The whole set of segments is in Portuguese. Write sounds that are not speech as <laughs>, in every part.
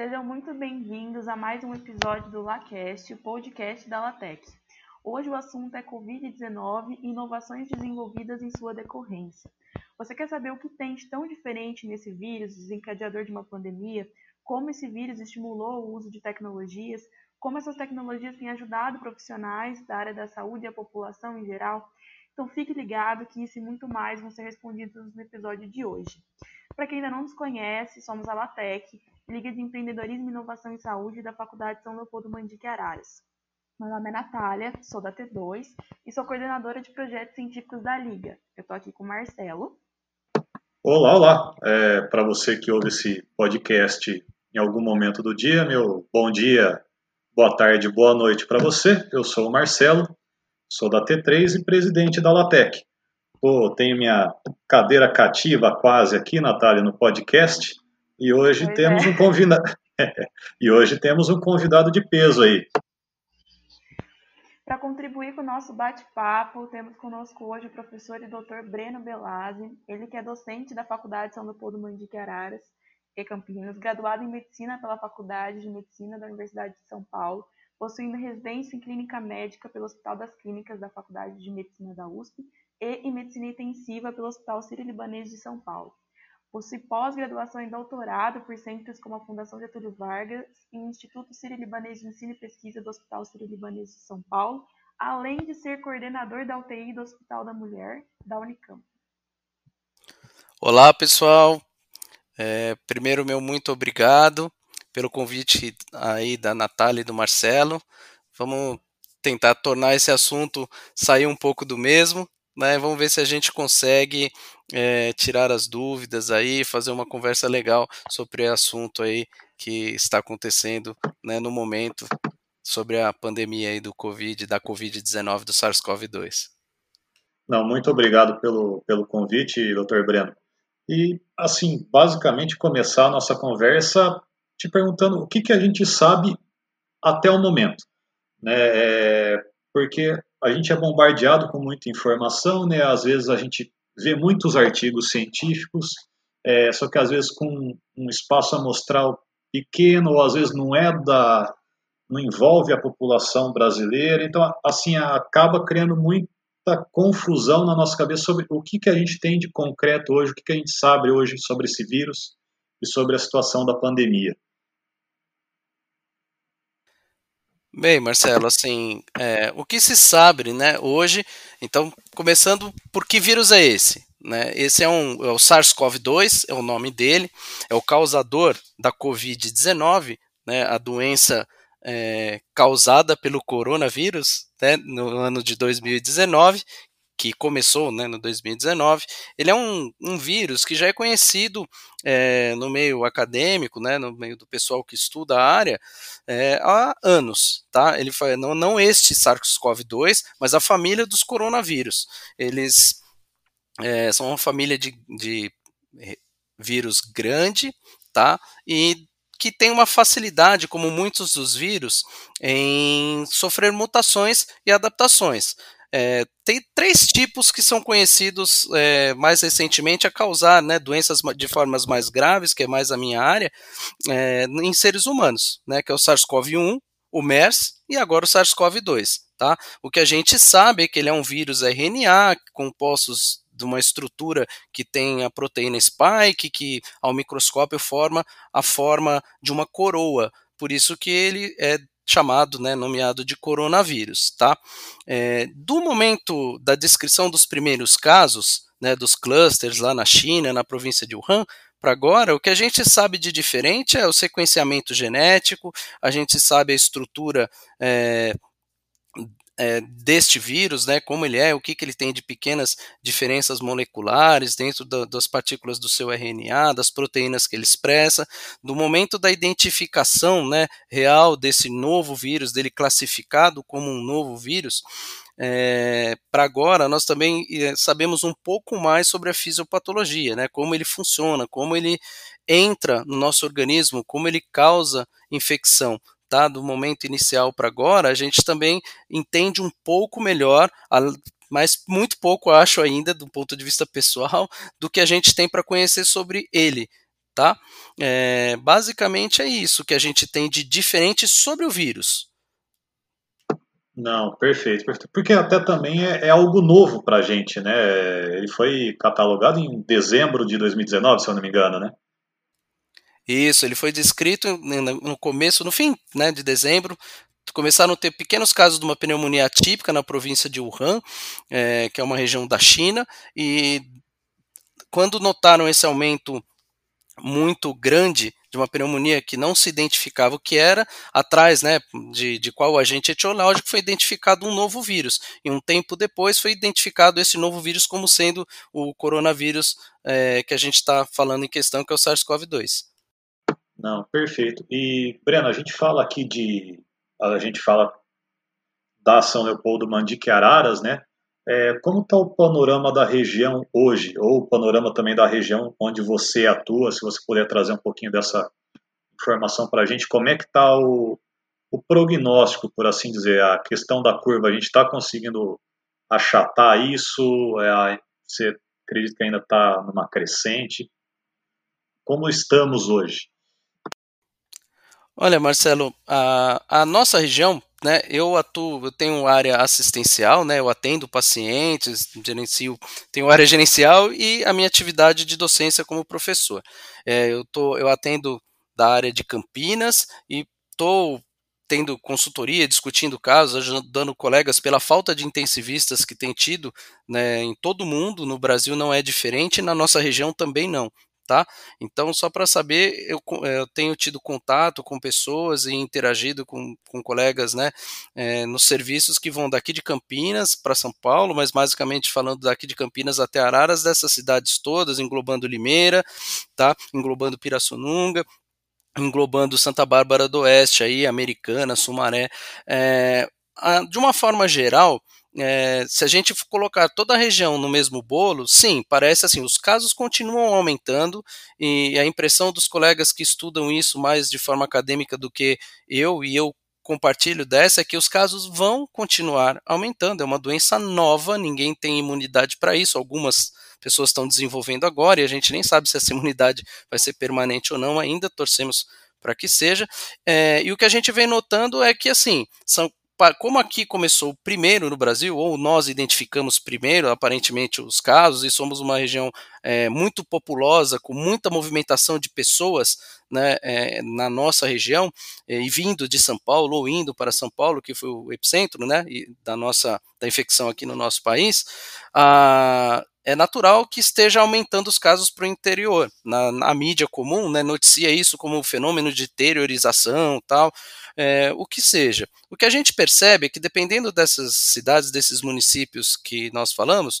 Sejam muito bem-vindos a mais um episódio do LaCast, o podcast da LaTeX. Hoje o assunto é Covid-19 e inovações desenvolvidas em sua decorrência. Você quer saber o que tem de tão diferente nesse vírus, desencadeador de uma pandemia? Como esse vírus estimulou o uso de tecnologias? Como essas tecnologias têm ajudado profissionais da área da saúde e a população em geral? Então fique ligado que isso e muito mais vão ser respondidos no episódio de hoje. Para quem ainda não nos conhece, somos a LATEC, Liga de Empreendedorismo, Inovação e Saúde da Faculdade São Leopoldo Mandique Araras. Meu nome é Natália, sou da T2 e sou coordenadora de projetos científicos da Liga. Eu estou aqui com o Marcelo. Olá, olá. É, Para você que ouve esse podcast em algum momento do dia, meu bom dia, boa tarde, boa noite para você. Eu sou o Marcelo, sou da T3 e presidente da LATEC. Pô, tenho minha cadeira cativa quase aqui, Natália, no podcast. E hoje pois temos é. um convidado. <laughs> e hoje temos um convidado de peso aí. Para contribuir com o nosso bate-papo, temos conosco hoje o professor e doutor Breno Belazzi, ele que é docente da Faculdade São Leopoldo Mandique Araras e Campinas, graduado em Medicina pela Faculdade de Medicina da Universidade de São Paulo, possuindo residência em Clínica Médica pelo Hospital das Clínicas da Faculdade de Medicina da USP e em Medicina Intensiva pelo Hospital Sírio-Libanês de São Paulo. Possui pós-graduação e doutorado por centros como a Fundação Getúlio Vargas e o Instituto Sírio-Libanês de Ensino e Pesquisa do Hospital Sírio-Libanês de São Paulo, além de ser coordenador da UTI do Hospital da Mulher da Unicamp. Olá, pessoal. É, primeiro, meu muito obrigado pelo convite aí da Natália e do Marcelo. Vamos tentar tornar esse assunto sair um pouco do mesmo, né? Vamos ver se a gente consegue é, tirar as dúvidas aí, fazer uma conversa legal sobre o assunto aí que está acontecendo né, no momento sobre a pandemia aí do Covid, da Covid-19, do SARS-CoV-2. Não, muito obrigado pelo, pelo convite, doutor Breno. E, assim, basicamente começar a nossa conversa te perguntando o que, que a gente sabe até o momento. Né? É, porque a gente é bombardeado com muita informação, né? às vezes a gente vê muitos artigos científicos, é, só que às vezes com um espaço amostral pequeno, ou às vezes não é da, não envolve a população brasileira, então assim acaba criando muita confusão na nossa cabeça sobre o que, que a gente tem de concreto hoje, o que, que a gente sabe hoje sobre esse vírus e sobre a situação da pandemia. Bem, Marcelo, assim, é, o que se sabe, né, hoje, então, começando por que vírus é esse? Né? Esse é, um, é o SARS-CoV-2, é o nome dele, é o causador da Covid-19, né, a doença é, causada pelo coronavírus, né, no ano de 2019, que começou né, no 2019, ele é um, um vírus que já é conhecido é, no meio acadêmico, né, no meio do pessoal que estuda a área, é, há anos. Tá? Ele foi, não, não este SARS-CoV-2, mas a família dos coronavírus. Eles é, são uma família de, de vírus grande, tá? E que tem uma facilidade, como muitos dos vírus, em sofrer mutações e adaptações. É, tem três tipos que são conhecidos é, mais recentemente a causar né, doenças de formas mais graves, que é mais a minha área, é, em seres humanos, né, que é o SARS-CoV-1, o MERS e agora o SARS-CoV-2. Tá? O que a gente sabe é que ele é um vírus RNA, compostos de uma estrutura que tem a proteína spike, que ao microscópio forma a forma de uma coroa. Por isso que ele é chamado, né, nomeado de coronavírus, tá? É, do momento da descrição dos primeiros casos, né, dos clusters lá na China, na província de Wuhan, para agora, o que a gente sabe de diferente é o sequenciamento genético, a gente sabe a estrutura é, é, deste vírus, né, como ele é, o que, que ele tem de pequenas diferenças moleculares dentro da, das partículas do seu RNA, das proteínas que ele expressa, do momento da identificação né, real desse novo vírus, dele classificado como um novo vírus, é, para agora nós também é, sabemos um pouco mais sobre a fisiopatologia, né, como ele funciona, como ele entra no nosso organismo, como ele causa infecção tá, do momento inicial para agora, a gente também entende um pouco melhor, mas muito pouco acho ainda, do ponto de vista pessoal, <laughs> do que a gente tem para conhecer sobre ele. tá? É, basicamente é isso que a gente tem de diferente sobre o vírus. Não, perfeito, perfeito. Porque até também é, é algo novo para a gente, né? Ele foi catalogado em dezembro de 2019, se eu não me engano, né? Isso, ele foi descrito no começo, no fim né, de dezembro, começaram a ter pequenos casos de uma pneumonia atípica na província de Wuhan, é, que é uma região da China, e quando notaram esse aumento muito grande de uma pneumonia que não se identificava o que era, atrás né, de, de qual agente etiológico foi identificado um novo vírus. E um tempo depois foi identificado esse novo vírus como sendo o coronavírus é, que a gente está falando em questão, que é o SARS-CoV-2. Não, perfeito. E, Breno, a gente fala aqui de. A gente fala da São Leopoldo Mandique Araras, né? É, como está o panorama da região hoje, ou o panorama também da região onde você atua, se você puder trazer um pouquinho dessa informação para a gente, como é que está o, o prognóstico, por assim dizer, a questão da curva, a gente está conseguindo achatar isso, é, você acredita que ainda está numa crescente? Como estamos hoje? Olha, Marcelo, a, a nossa região né, eu atuo, eu tenho área assistencial, né, eu atendo pacientes, gerencio, tenho área gerencial e a minha atividade de docência como professor. É, eu, tô, eu atendo da área de Campinas e estou tendo consultoria, discutindo casos, ajudando colegas pela falta de intensivistas que tem tido né, em todo o mundo, no Brasil não é diferente, na nossa região também não tá? Então, só para saber, eu, eh, eu, tenho tido contato com pessoas e interagido com, com colegas, né, é, nos serviços que vão daqui de Campinas para São Paulo, mas basicamente falando daqui de Campinas até Araras, dessas cidades todas, englobando Limeira, tá? Englobando Pirassununga, englobando Santa Bárbara do Oeste, aí, Americana, Sumaré. É, a, de uma forma geral, é, se a gente colocar toda a região no mesmo bolo, sim, parece assim, os casos continuam aumentando e a impressão dos colegas que estudam isso mais de forma acadêmica do que eu, e eu compartilho dessa, é que os casos vão continuar aumentando. É uma doença nova, ninguém tem imunidade para isso, algumas pessoas estão desenvolvendo agora e a gente nem sabe se essa <laughs> imunidade vai ser permanente ou não ainda, torcemos para que seja. É, e o que a gente vem notando é que, assim, são como aqui começou primeiro no Brasil, ou nós identificamos primeiro, aparentemente, os casos, e somos uma região é, muito populosa, com muita movimentação de pessoas né, é, na nossa região, é, e vindo de São Paulo, ou indo para São Paulo, que foi o epicentro né, da nossa da infecção aqui no nosso país, a, é natural que esteja aumentando os casos para o interior. Na, na, mídia comum, né, noticia isso como um fenômeno de deteriorização, tal, é, o que seja. O que a gente percebe é que, dependendo dessas cidades, desses municípios que nós falamos,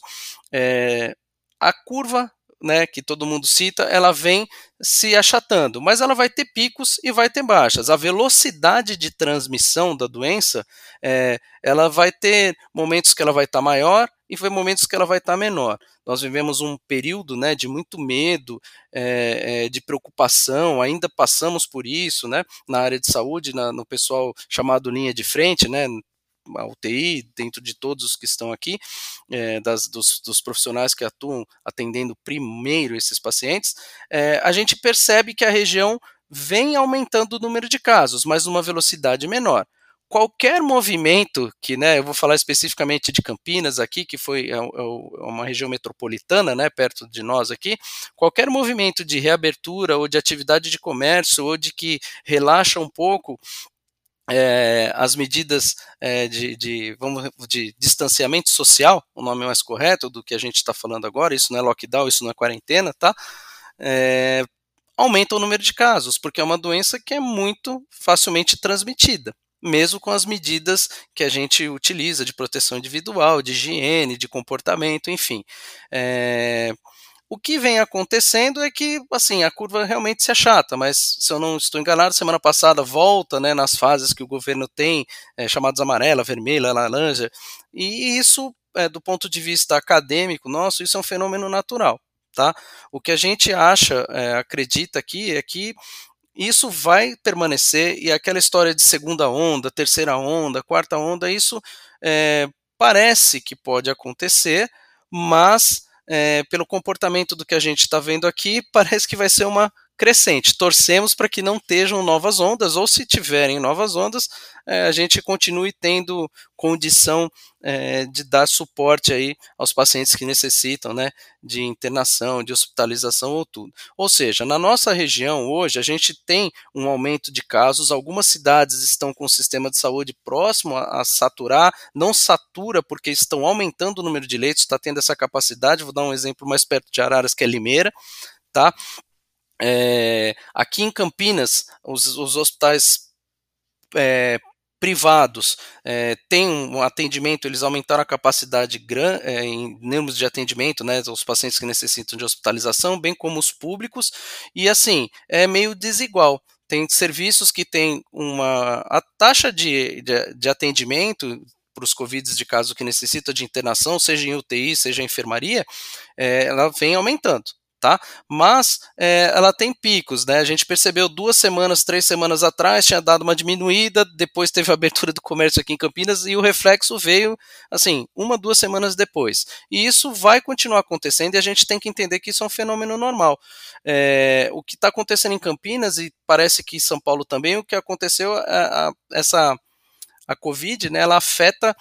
é, a curva né, que todo mundo cita, ela vem se achatando, mas ela vai ter picos e vai ter baixas. A velocidade de transmissão da doença, é, ela vai ter momentos que ela vai estar tá maior e vai momentos que ela vai estar menor. Nós vivemos um período né, de muito medo, é, é, de preocupação, ainda passamos por isso né, na área de saúde, na, no pessoal chamado linha de frente, né, a UTI, dentro de todos os que estão aqui, é, das, dos, dos, profissionais que atuam atendendo primeiro esses pacientes, é, a gente percebe que a região vem aumentando o número de casos, mas numa velocidade menor. Qualquer movimento que, né, eu vou falar especificamente de Campinas aqui, que foi é, é, é uma região metropolitana, né, perto de nós aqui, qualquer movimento de reabertura ou de atividade de comércio ou de que relaxa um pouco é, as medidas é, de, de, vamos, de distanciamento social, o nome mais correto do que a gente está falando agora, isso não é lockdown, isso não é quarentena, tá? É, aumenta o número de casos, porque é uma doença que é muito facilmente transmitida, mesmo com as medidas que a gente utiliza de proteção individual, de higiene, de comportamento, enfim. É, o que vem acontecendo é que, assim, a curva realmente se achata, mas se eu não estou enganado, semana passada volta, né, nas fases que o governo tem, é, chamadas amarela, vermelha, laranja, e isso, é, do ponto de vista acadêmico nosso, isso é um fenômeno natural, tá? O que a gente acha, é, acredita aqui, é que isso vai permanecer e aquela história de segunda onda, terceira onda, quarta onda, isso é, parece que pode acontecer, mas é, pelo comportamento do que a gente está vendo aqui, <laughs> parece que vai ser uma crescente. Torcemos para que não estejam novas ondas, ou se tiverem novas ondas, é, a gente continue tendo condição é, de dar suporte aí aos pacientes que necessitam, né, de internação, de hospitalização ou tudo. Ou seja, na nossa região hoje a gente tem um aumento de casos, algumas cidades estão com o sistema de saúde próximo a, a saturar, não satura porque estão aumentando o número de leitos, está tendo essa capacidade, vou dar um exemplo mais perto de Araras, que é Limeira, tá? É, aqui em Campinas, os, os hospitais é, privados é, têm um atendimento, eles aumentaram a capacidade é, em números de atendimento, né, os pacientes que necessitam de hospitalização, bem como os públicos, e assim, é meio desigual. Tem serviços que têm uma. A taxa de, de, de atendimento para os Covid de caso que necessita de internação, seja em UTI, seja em enfermaria, é, ela vem aumentando tá? Mas é, ela tem picos, né? A gente percebeu duas semanas, três semanas atrás, tinha dado uma diminuída, depois teve a abertura do comércio aqui em Campinas e o reflexo veio, assim, uma, duas semanas depois. E isso vai continuar acontecendo e a gente tem que entender que isso é um fenômeno normal. É, o que está acontecendo em Campinas e parece que em São Paulo também, o que aconteceu, a, a, essa a Covid, né? Ela afeta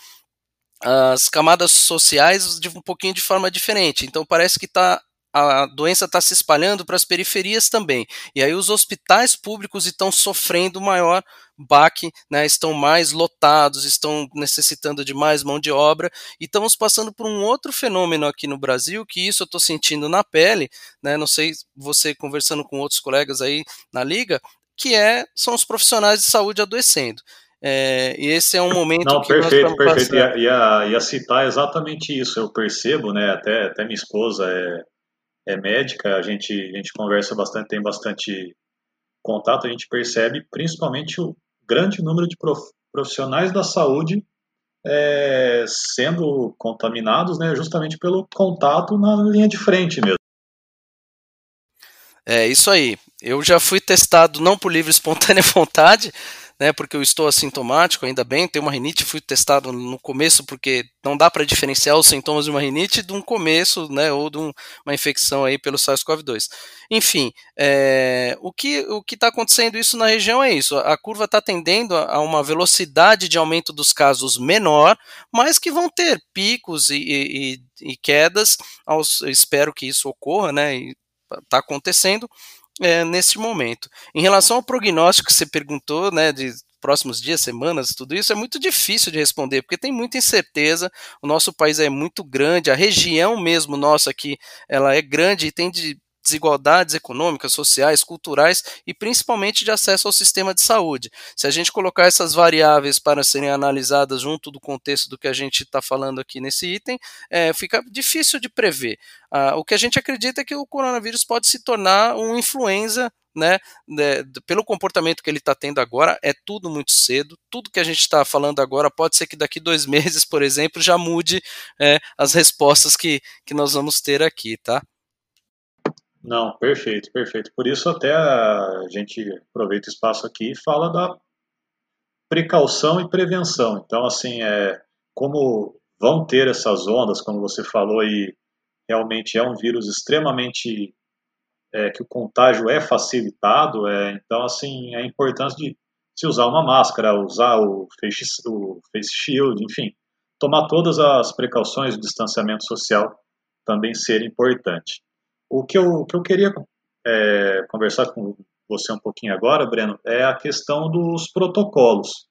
as camadas sociais de um pouquinho de forma diferente. Então parece que está a doença está se espalhando para as periferias também. E aí os hospitais públicos estão sofrendo maior baque, né, estão mais lotados, estão necessitando de mais mão de obra, e estamos passando por um outro fenômeno aqui no Brasil, que isso eu estou sentindo na pele, né, não sei você conversando com outros colegas aí na liga, que é são os profissionais de saúde adoecendo. É, e esse é um momento Não, que perfeito, nós perfeito. Ia, ia, ia, citar exatamente isso. Eu percebo, né? Até, até minha esposa é, é médica, a gente, a gente conversa bastante, tem bastante contato, a gente percebe principalmente o grande número de profissionais da saúde é, sendo contaminados, né, justamente pelo contato na linha de frente mesmo. É isso aí. Eu já fui testado não por livre espontânea <laughs> vontade, né, porque eu estou assintomático, ainda bem, tenho uma rinite, fui testado no começo porque não dá para diferenciar os sintomas de uma rinite de um começo, né, ou de um, uma infecção aí pelo SARS-CoV-2. Enfim, é, o que o está acontecendo isso na região é isso, a curva está tendendo a, a, uma velocidade de aumento dos casos menor, mas que vão ter picos e, e, e quedas, aos, espero que isso ocorra, né, está acontecendo, é, nesse momento. Em relação ao prognóstico que você perguntou, né, de próximos dias, semanas, tudo isso é muito difícil de responder, porque tem muita incerteza. O nosso país é muito grande, a região mesmo nossa aqui, ela é grande e tem de desigualdades econômicas, sociais, culturais e principalmente de acesso ao sistema de saúde. Se a gente colocar essas variáveis para serem analisadas junto do contexto do que a gente está falando aqui nesse item, é, fica difícil de prever. Ah, o que a gente acredita é que o coronavírus pode se tornar um influenza né, né, pelo comportamento que ele está tendo agora, é tudo muito cedo. Tudo que a gente está falando agora pode ser que daqui dois meses, por exemplo, já mude é, as respostas que, que nós vamos ter aqui, tá? Não, perfeito, perfeito. Por isso até a gente aproveita o espaço aqui e fala da precaução e prevenção. Então, assim, é, como vão ter essas ondas, como você falou, e realmente é um vírus extremamente é, que o contágio é facilitado, é, então, assim, a importância de se usar uma máscara, usar o face, o face shield, enfim, tomar todas as precauções, o distanciamento social também ser importante. O que eu, que eu queria é, conversar com você um pouquinho agora, Breno, é a questão dos protocolos.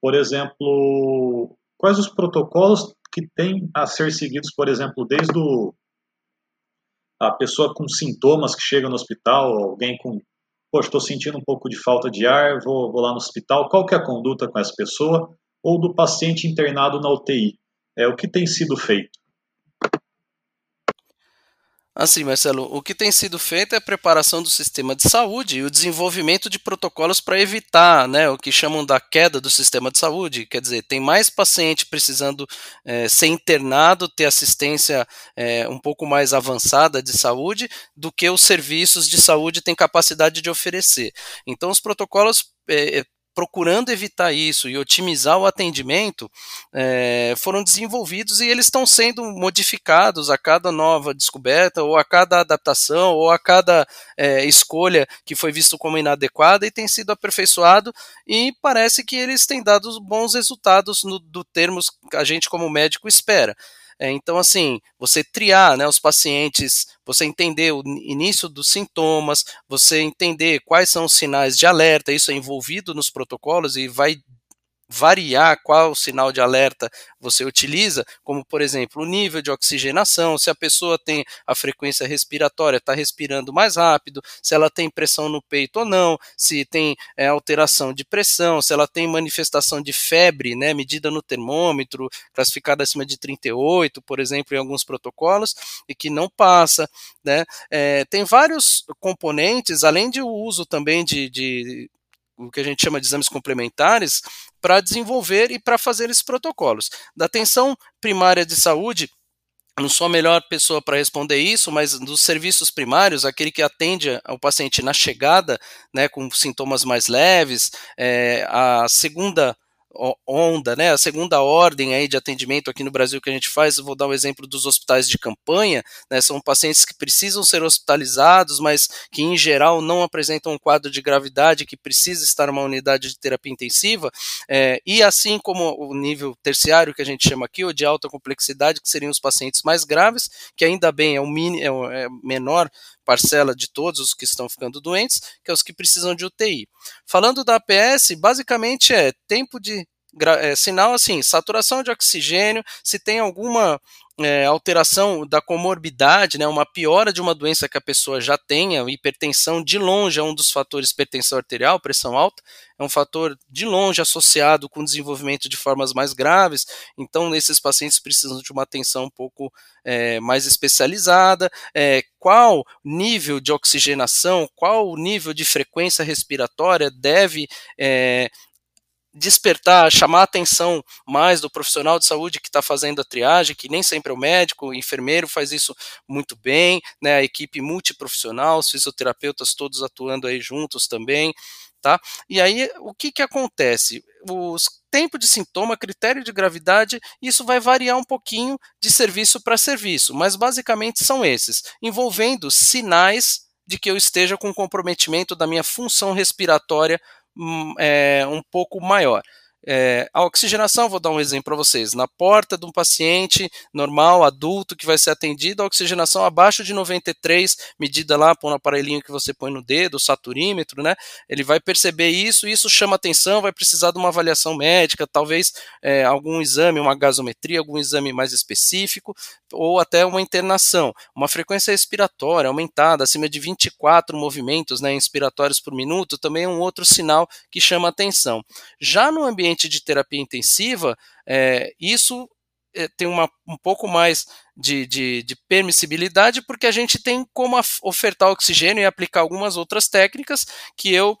Por exemplo, quais os protocolos que têm a ser seguidos, por exemplo, desde o, a pessoa com sintomas que chega no hospital, alguém com, poxa, estou sentindo um pouco de falta de ar, vou, vou lá no hospital, qual que é a conduta com essa pessoa, ou do paciente internado na UTI? É o que tem sido feito? Assim, Marcelo, o que tem sido feito é a preparação do sistema de saúde e o desenvolvimento de protocolos para evitar né, o que chamam da queda do sistema de saúde. Quer dizer, tem mais paciente precisando é, ser internado, ter assistência é, um pouco mais avançada de saúde do que os serviços de saúde têm capacidade de oferecer. Então, os protocolos é, procurando evitar isso e otimizar o atendimento, é, foram desenvolvidos e eles estão sendo modificados a cada nova descoberta, ou a cada adaptação, ou a cada é, escolha que foi visto como inadequada e tem sido aperfeiçoado e parece que eles têm dado bons resultados no, do termos que a gente como médico espera. É, então, assim, você triar né, os pacientes, você entender o início dos sintomas, você entender quais são os sinais de alerta, isso é envolvido nos protocolos e vai variar qual sinal de alerta você utiliza, como por exemplo o nível de oxigenação, se a pessoa tem a frequência respiratória, está respirando mais rápido, se ela tem pressão no peito ou não, se tem é, alteração de pressão, se ela tem manifestação de febre, né, medida no termômetro, classificada acima de 38, por exemplo, em alguns protocolos, e que não passa, né, é, tem vários componentes, além de o uso também de, de o que a gente chama de exames complementares, para desenvolver e para fazer esses protocolos. Da atenção primária de saúde, não sou a melhor pessoa para responder isso, mas dos serviços primários, aquele que atende o paciente na chegada, né, com sintomas mais leves, é, a segunda onda, né, a segunda ordem aí de atendimento aqui no Brasil que a gente faz, vou dar um exemplo dos hospitais de campanha, né, são pacientes que precisam ser hospitalizados, mas que em geral não apresentam um quadro de gravidade que precisa estar numa unidade de terapia intensiva, é, e assim como o nível terciário que a gente chama aqui, ou de alta complexidade, que seriam os pacientes mais graves, que ainda bem é o, mini, é o é menor parcela de todos os que estão ficando doentes, que é os que precisam de UTI. Falando da APS, basicamente é tempo de é, sinal assim, saturação de oxigênio, se tem alguma é, alteração da comorbidade, né, uma piora de uma doença que a pessoa já tenha, hipertensão de longe é um dos fatores, hipertensão arterial, pressão alta, é um fator de longe associado com desenvolvimento de formas mais graves, então esses pacientes precisam de uma atenção um pouco é, mais especializada, é, qual nível de oxigenação, qual nível de frequência respiratória deve despertar, chamar a atenção mais do profissional de saúde que está fazendo a triagem, que nem sempre é o médico, o enfermeiro faz isso muito bem, né, a equipe multiprofissional, os fisioterapeutas todos atuando aí juntos também, tá? E aí, o que que acontece? Os tempo de sintoma, critério de gravidade, isso vai variar um pouquinho de serviço para serviço, mas basicamente são esses, envolvendo sinais de que eu esteja com comprometimento da minha função respiratória é, um pouco maior. É, a oxigenação, vou dar um exemplo para vocês. Na porta de um paciente normal, adulto, que vai ser atendido, a oxigenação abaixo de 93, medida lá por um aparelhinho que você põe no dedo, o saturímetro, né? Ele vai perceber isso, isso chama atenção, vai precisar de uma avaliação médica, talvez é, algum exame, uma gasometria, algum exame mais específico, ou até uma internação. Uma frequência respiratória aumentada, acima de 24 movimentos né, inspiratórios por minuto, também é um outro sinal que chama atenção. Já no ambiente ambiente de terapia intensiva, é, isso é, tem uma, um pouco mais de, de, de, permissibilidade, porque a gente tem como ofertar oxigênio e aplicar algumas outras técnicas que eu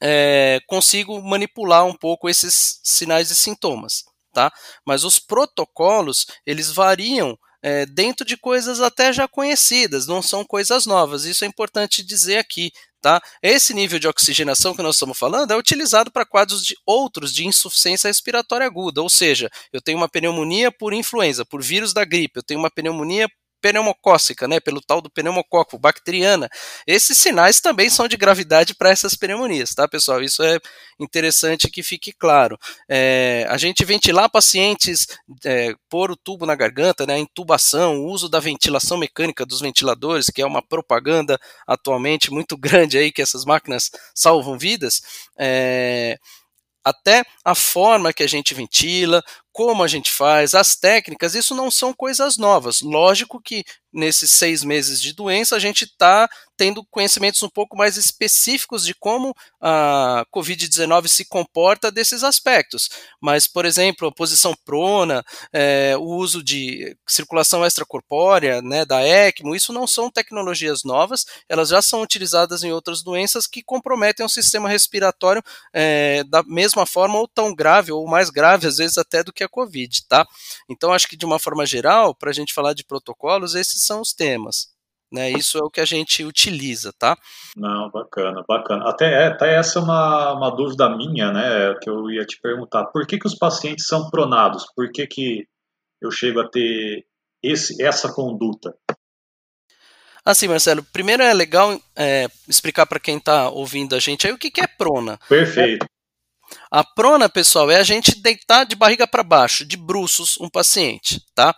é, consigo manipular um pouco esses sinais e sintomas. Tá? Mas os protocolos, eles variam é, dentro de coisas até já conhecidas, não são coisas novas. Isso é importante dizer aqui. Tá? Esse nível de oxigenação que nós estamos falando é utilizado para quadros de outros de insuficiência respiratória aguda, ou seja, eu tenho uma pneumonia por influenza, por vírus da gripe, eu tenho uma pneumonia pneumocócica, né, pelo tal do pneumococo, bacteriana. Esses sinais também são de gravidade para essas pneumonias, tá, pessoal? Isso é interessante que fique claro. É, a gente ventilar pacientes, é, pôr o tubo na garganta, né, a intubação, o uso da ventilação mecânica dos ventiladores, que é uma propaganda atualmente muito grande aí, que essas máquinas salvam vidas, é, até a forma que a gente ventila, como a gente faz, as técnicas, isso não são coisas novas. Lógico que nesses seis meses de doença a gente está tendo conhecimentos um pouco mais específicos de como a Covid-19 se comporta desses aspectos. Mas, por exemplo, a posição prona, é, o uso de circulação extracorpórea, né, da ECMO, isso não são tecnologias novas, elas já são utilizadas em outras doenças que comprometem o sistema respiratório é, da mesma forma ou tão grave ou mais grave, às vezes até do que a Covid, tá? Então, acho que de uma forma geral, para a gente falar de protocolos, esses são os temas. Né? Isso é o que a gente utiliza, tá? Não, bacana, bacana. Até, até essa é uma, uma dúvida minha, né, que eu ia te perguntar. Por que, que os pacientes são pronados? Por que, que eu chego a ter esse, essa conduta? Assim, Marcelo, primeiro é legal é, explicar para quem está ouvindo a gente aí o que, que é prona. Perfeito. A prona, pessoal, é a gente deitar de barriga para baixo, de bruços, um paciente, tá?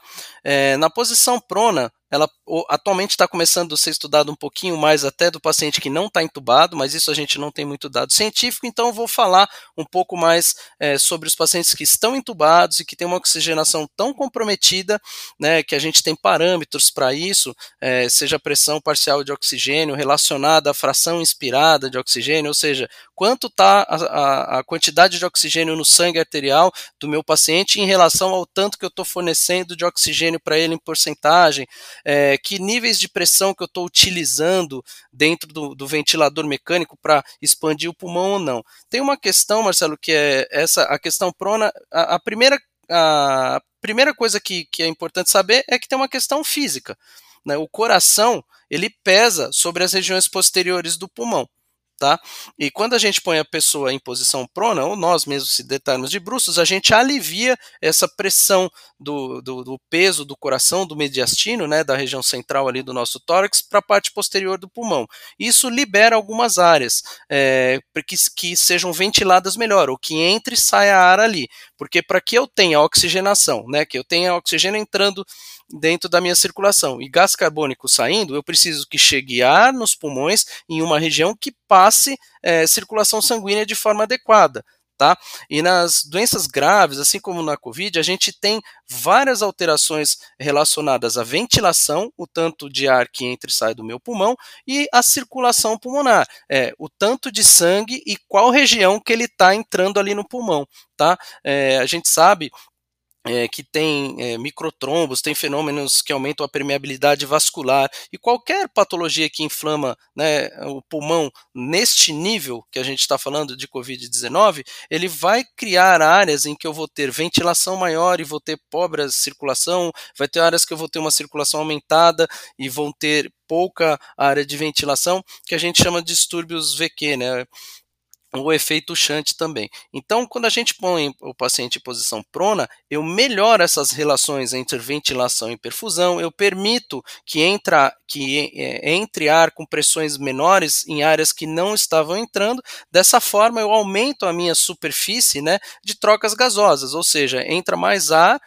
É, na posição prona, ela atualmente está começando a ser estudado um pouquinho mais até do paciente que não está entubado, mas isso a gente não tem muito dado científico, então eu vou falar um pouco mais é, sobre os pacientes que estão entubados e que têm uma oxigenação tão comprometida, né, que a gente tem parâmetros para isso, é, seja a pressão parcial de oxigênio relacionada à fração inspirada de oxigênio, ou seja, quanto está a, a, a quantidade de oxigênio no sangue arterial do meu paciente em relação ao tanto que eu estou fornecendo de oxigênio para ele em porcentagem, é, que níveis de pressão que eu estou utilizando dentro do, do ventilador mecânico para expandir o pulmão ou não. Tem uma questão, Marcelo, que é essa a questão prona. A, a primeira a primeira coisa que, que é importante saber é que tem uma questão física. Né? O coração ele pesa sobre as regiões posteriores do pulmão tá? E quando a gente põe a pessoa em posição prona, ou nós mesmos se deitarmos de bruços, a gente alivia essa pressão do, do, do, peso do coração, do mediastino, né, da região central ali do nosso tórax, para a parte posterior do pulmão. Isso libera algumas áreas é, que, que sejam ventiladas melhor, ou que entre e saia ar ali. Porque para que eu tenha oxigenação, né, que eu tenha oxigênio entrando dentro da minha circulação e gás carbônico saindo, eu preciso que chegue ar nos pulmões em uma região que passe é, circulação sanguínea de forma adequada. Tá? E nas doenças graves, assim como na Covid, a gente tem várias alterações relacionadas à ventilação, o tanto de ar que entra e sai do meu pulmão, e a circulação pulmonar, é, o tanto de sangue e qual região que ele está entrando ali no pulmão. Tá? É, a gente sabe é, que tem é, microtrombos, tem fenômenos que aumentam a permeabilidade vascular e qualquer patologia que inflama né, o pulmão neste nível que a gente está falando de Covid-19, ele vai criar áreas em que eu vou ter ventilação maior e vou ter pobre circulação, vai ter áreas que eu vou ter uma circulação aumentada e vão ter pouca área de ventilação, que a gente chama de distúrbios VQ, né? O efeito Shunt também. Então, quando a gente põe o paciente em posição prona, eu melhoro essas relações entre ventilação e perfusão, eu permito que, entra, que é, entre ar com pressões menores em áreas que não estavam entrando, dessa forma eu aumento a minha superfície né, de trocas gasosas, ou seja, entra mais ar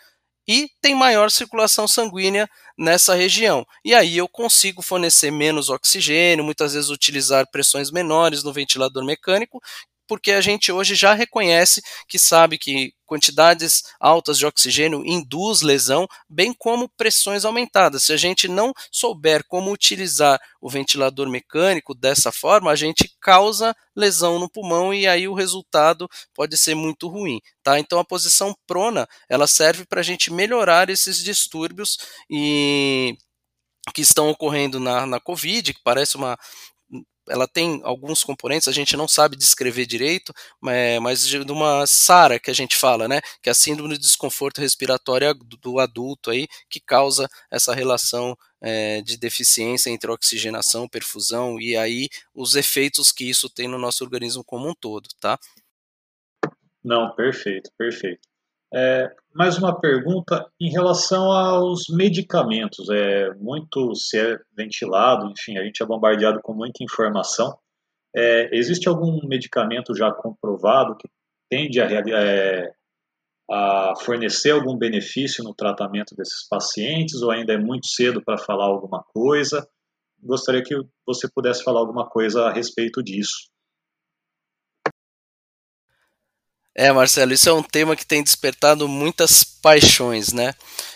e tem maior circulação sanguínea nessa região. E aí eu consigo fornecer menos oxigênio, muitas vezes utilizar pressões menores no ventilador mecânico, porque a gente hoje já reconhece que sabe que quantidades altas de oxigênio induz lesão, bem como pressões aumentadas. Se a gente não souber como utilizar o ventilador mecânico dessa forma, a gente causa lesão no pulmão e aí o resultado pode ser muito ruim, tá? Então a posição prona, ela serve para a gente melhorar esses distúrbios e que estão ocorrendo na, na Covid, que parece uma, ela tem alguns componentes, a gente não sabe descrever direito, mas de uma SARA que a gente fala, né? Que é a síndrome de desconforto respiratório do adulto aí, que causa essa relação é, de deficiência entre oxigenação, perfusão e aí os efeitos que isso tem no nosso organismo como um todo, tá? Não, perfeito, perfeito. É, mais uma pergunta em relação aos medicamentos. É muito se é ventilado, enfim, a gente é bombardeado com muita informação. É, existe algum medicamento já comprovado que tende a, é, a, fornecer algum benefício no tratamento desses pacientes ou ainda é muito cedo para falar alguma coisa? Gostaria que você pudesse falar alguma coisa a respeito disso. É, Marcelo, isso é um tema que tem despertado muitas paixões, né?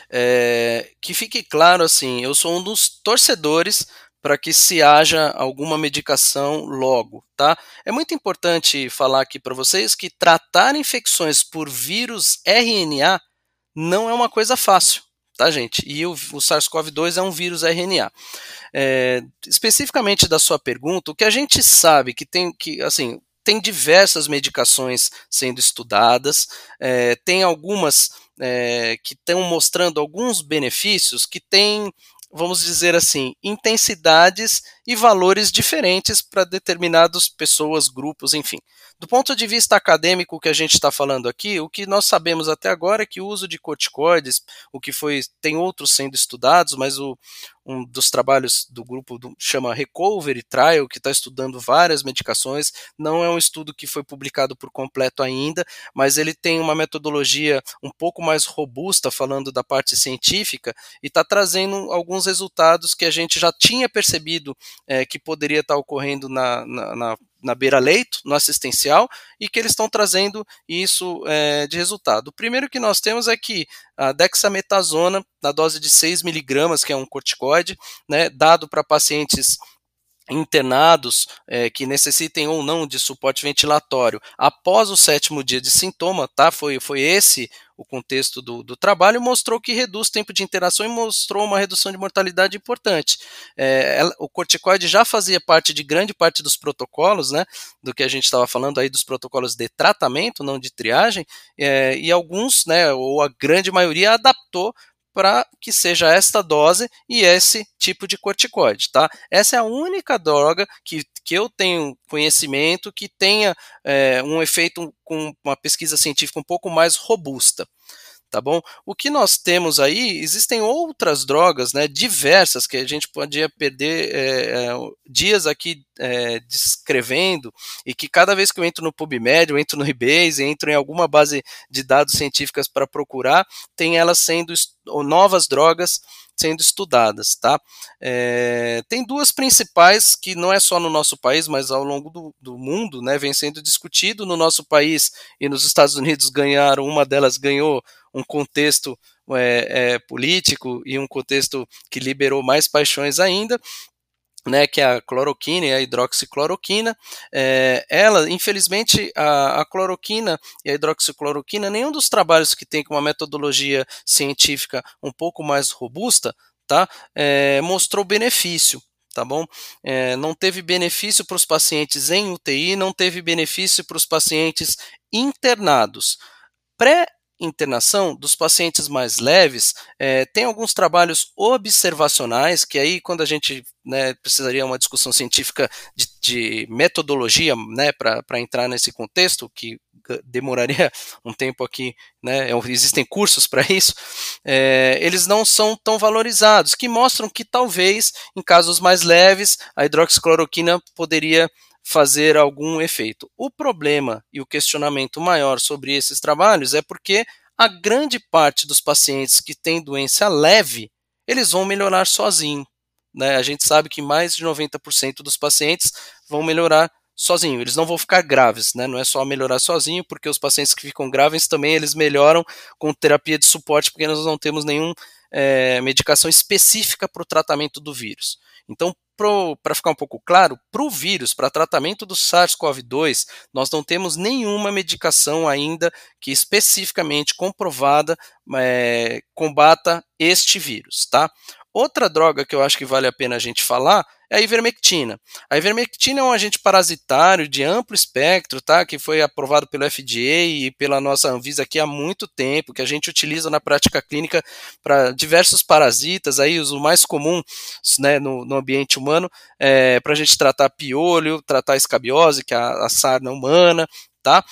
É, que fique claro, assim, eu sou um dos torcedores para que se haja alguma medicação logo, tá? É muito importante falar aqui para vocês que tratar infecções por vírus RNA não é uma coisa fácil, tá, gente? E o, o SARS-CoV-2 é um vírus RNA. É, especificamente da sua pergunta, o que a gente sabe que tem que, assim, tem diversas medicações sendo estudadas, é, tem algumas é, que estão mostrando alguns benefícios que têm vamos dizer assim, intensidades e valores diferentes para determinadas pessoas, grupos, enfim. Do ponto de vista acadêmico que a gente está falando aqui, o que nós sabemos até agora é que o uso de corticoides, o que foi, tem outros sendo estudados, mas o, um dos trabalhos do grupo do, chama Recovery Trial, que está estudando várias medicações. Não é um estudo que foi publicado por completo ainda, mas ele tem uma metodologia um pouco mais robusta, falando da parte científica, e está trazendo alguns resultados que a gente já tinha percebido é, que poderia estar ocorrendo na, na, na na beira-leito, no assistencial, e que eles estão trazendo isso é, de resultado. O primeiro que nós temos é que a dexametasona, na dose de 6 miligramas, que é um corticoide, né, dado para pacientes internados é, que necessitem ou não de suporte ventilatório após o sétimo dia de sintoma, tá? Foi, foi esse o contexto do, do trabalho, mostrou que reduz tempo de interação e mostrou uma redução de mortalidade importante. É, ela, o corticoide já fazia parte de grande parte dos protocolos, né? Do que a gente estava falando aí dos protocolos de tratamento, não de triagem, é, e alguns, né? Ou a grande maioria adaptou para que seja esta dose e esse tipo de corticoide, tá? Essa é a única droga que, que eu tenho conhecimento que tenha é, um efeito com uma pesquisa científica um pouco mais robusta tá bom? O que nós temos aí, existem outras drogas, né, diversas, que a gente podia perder é, dias aqui é, descrevendo, e que cada vez que eu entro no PubMed, eu entro no Rebase, entro em alguma base de dados científicas para procurar, tem elas sendo novas drogas sendo estudadas, tá? É, tem duas principais que não é só no nosso país, mas ao longo do, do, mundo, né, vem sendo discutido no nosso país e nos Estados Unidos ganharam, uma delas ganhou um contexto é, é, político e um contexto que liberou mais paixões ainda, né, que é a cloroquina e a hidroxicloroquina. É, ela, infelizmente, a, a, cloroquina e a hidroxicloroquina, nenhum dos trabalhos que tem com uma metodologia científica um pouco mais robusta, tá, é, mostrou benefício. Tá bom? É, não teve benefício para os pacientes em UTI, não teve benefício para os pacientes internados. Pré internação dos pacientes mais leves, é, tem alguns trabalhos observacionais, que aí quando a gente né, precisaria uma discussão científica de, de metodologia né, para entrar nesse contexto, que demoraria <laughs> um tempo aqui, né, é existem cursos para isso, é, eles não são tão valorizados, que mostram que talvez, em casos mais leves, a hidroxicloroquina poderia fazer algum efeito. O problema e o questionamento maior sobre esses trabalhos é porque a grande parte dos pacientes que têm doença leve, eles vão melhorar sozinho. Né? A gente sabe que mais de 90% dos pacientes vão melhorar sozinho, eles não vão ficar graves, né? Não é só melhorar sozinho, porque os pacientes que ficam graves também eles melhoram com terapia de suporte, porque nós não temos nenhuma é, medicação específica para o tratamento do vírus. Então, para ficar um pouco claro, para o vírus, para tratamento do SARS-CoV-2, nós não temos nenhuma medicação ainda que especificamente comprovada é, combata este vírus, tá? Outra droga que eu acho que vale a pena a gente falar é a ivermectina. A ivermectina é um agente parasitário de amplo espectro, tá? Que foi aprovado pelo FDA e pela nossa Anvisa aqui há muito tempo, que a gente utiliza na prática clínica para diversos parasitas, aí os mais comuns né, no, no ambiente humano, é, para a gente tratar piolho, tratar escabiose, que é a, a sarna humana, tá?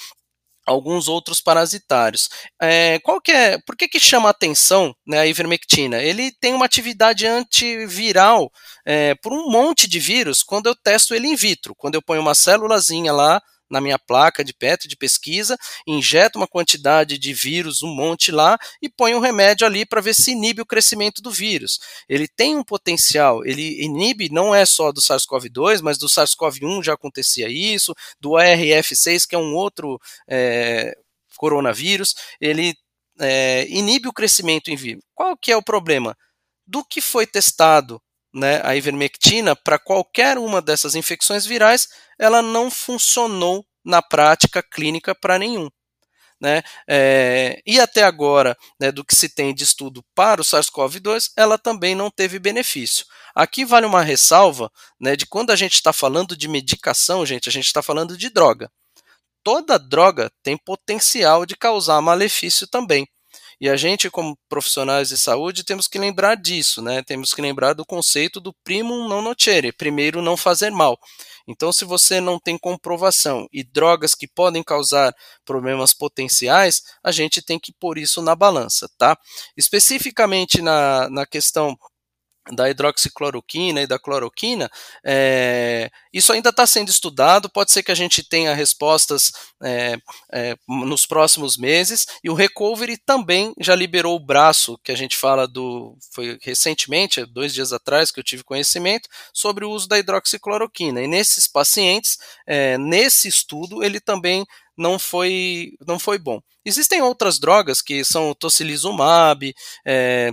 Alguns outros parasitários. É, qual que é, por que, que chama atenção né, a ivermectina? Ele tem uma atividade antiviral é, por um monte de vírus quando eu testo ele in vitro, quando eu ponho uma célulazinha lá na minha placa de petri de pesquisa, injeto uma quantidade de vírus, um monte lá, e põe um remédio ali para ver se inibe o crescimento do vírus. Ele tem um potencial, ele inibe não é só do SARS-CoV-2, mas do SARS-CoV-1 já acontecia isso, do ARF6, que é um outro é, coronavírus, ele é, inibe o crescimento em vírus. Qual que é o problema? Do que foi testado né, a ivermectina para qualquer uma dessas infecções virais, ela não funcionou na prática clínica para nenhum. Né? É, e até agora, né, do que se tem de estudo para o SARS-CoV-2, ela também não teve benefício. Aqui vale uma ressalva né, de quando a gente está falando de medicação, gente, a gente está falando de droga. Toda droga tem potencial de causar malefício também. E a gente, como profissionais de saúde, temos que lembrar disso, né? Temos que lembrar do conceito do primum non nocere, primeiro não fazer mal. Então, se você não tem comprovação e drogas que podem causar problemas potenciais, a gente tem que pôr isso na balança, tá? Especificamente na, na questão da hidroxicloroquina e da cloroquina, é, isso ainda está sendo estudado, pode ser que a gente tenha respostas é, é, nos próximos meses, e o Recovery também já liberou o braço, que a gente fala do, foi recentemente, dois dias atrás que eu tive conhecimento, sobre o uso da hidroxicloroquina, e nesses pacientes, nesse estudo, ele também não foi, não foi bom. Existem outras drogas que são o tocilizumab, é,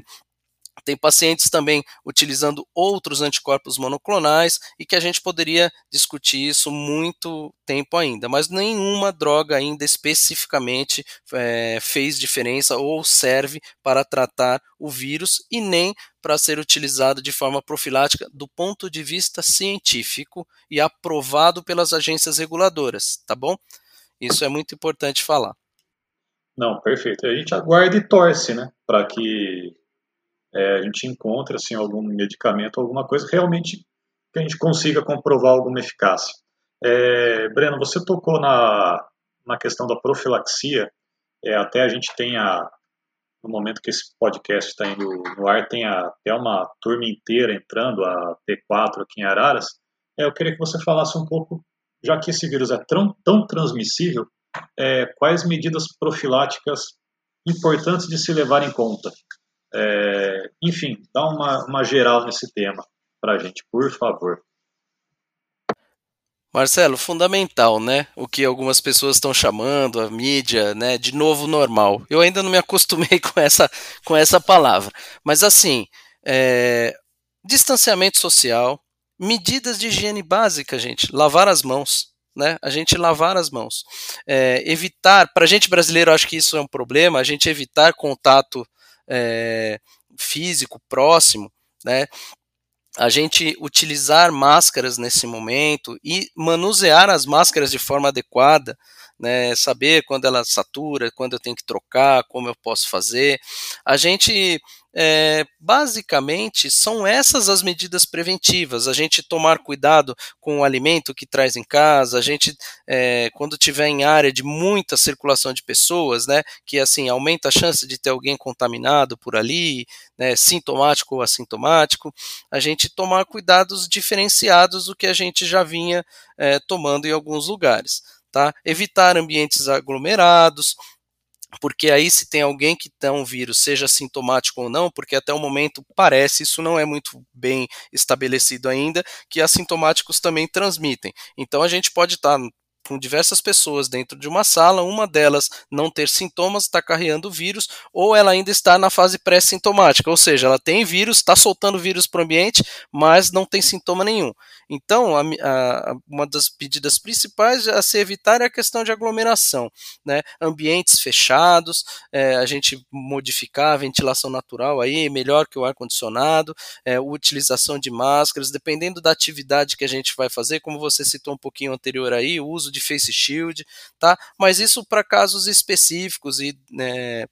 tem pacientes também utilizando outros anticorpos monoclonais e que a gente poderia discutir isso muito tempo ainda, mas nenhuma droga ainda especificamente é, fez diferença ou serve para tratar o vírus e nem para ser utilizado de forma profilática do ponto de vista científico e aprovado pelas agências reguladoras, tá bom? Isso é muito importante falar. Não, perfeito. A gente aguarda e torce, né, para que é, a gente encontre assim, algum medicamento, alguma coisa realmente que a gente consiga comprovar alguma eficácia. É, Breno, você tocou na, na questão da profilaxia, é, até a gente tem a, no momento que esse podcast está indo no ar, tem a, até uma turma inteira entrando, a T4 aqui em Araras, é, eu queria que você falasse um pouco, já que esse vírus é tão, tão transmissível, é, quais medidas profiláticas importantes de se levar em conta? É, enfim, dá uma, uma geral nesse tema para a gente, por favor. Marcelo, fundamental, né? O que algumas pessoas estão chamando a mídia, né, de novo normal. Eu ainda não me <laughs> acostumei com essa, com essa palavra, mas assim, é, distanciamento social, medidas de higiene básica, gente, lavar as mãos, né? A gente lavar as mãos, é, evitar. Para a gente brasileiro, acho que isso é um problema. A gente evitar contato é, físico próximo, né? A gente utilizar máscaras nesse momento e manusear as máscaras de forma adequada, né, saber quando ela satura, quando eu tenho que trocar, como eu posso fazer. A gente é, basicamente são essas as medidas preventivas. A gente tomar cuidado com o alimento que traz em casa, a gente, é, quando tiver em área de muita circulação de pessoas, né, que assim aumenta a chance de ter alguém contaminado por ali, né, sintomático ou assintomático, a gente tomar cuidados diferenciados do que a gente já vinha é, tomando em alguns lugares. Tá? Evitar ambientes aglomerados, porque aí se tem alguém que tem um vírus, seja sintomático ou não, porque até o momento parece, isso não é muito bem estabelecido ainda, que assintomáticos também transmitem. Então a gente pode estar com diversas pessoas dentro de uma sala, uma delas não ter sintomas, está carregando vírus, ou ela ainda está na fase pré-sintomática, ou seja, ela tem vírus, está soltando vírus para o ambiente, mas não tem sintoma nenhum. Então, a, a, uma das medidas principais a se evitar é a questão de aglomeração, né? Ambientes fechados, é, a gente modificar a ventilação natural aí, melhor que o ar-condicionado, é, utilização de máscaras, dependendo da atividade que a gente vai fazer, como você citou um pouquinho anterior aí, o uso de de face shield, tá? Mas isso para casos específicos e né,